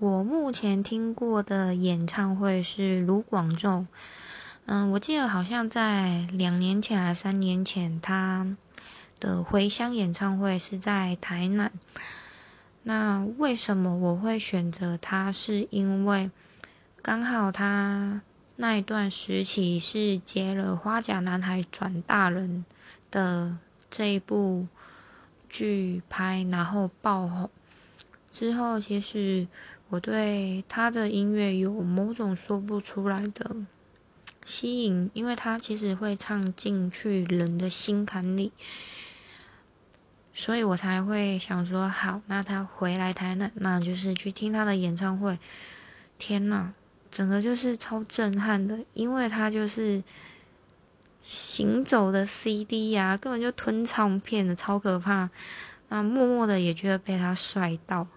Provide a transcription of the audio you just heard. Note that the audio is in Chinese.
我目前听过的演唱会是卢广仲，嗯，我记得好像在两年前还是三年前，他的回乡演唱会是在台南。那为什么我会选择他？是因为刚好他那一段时期是接了《花甲男孩转大人》的这一部剧拍，然后爆红之后，其实。我对他的音乐有某种说不出来的吸引，因为他其实会唱进去人的心坎里，所以我才会想说，好，那他回来台南，那就是去听他的演唱会。天呐，整个就是超震撼的，因为他就是行走的 CD 呀，根本就吞唱片的，超可怕。那默默的也觉得被他帅到。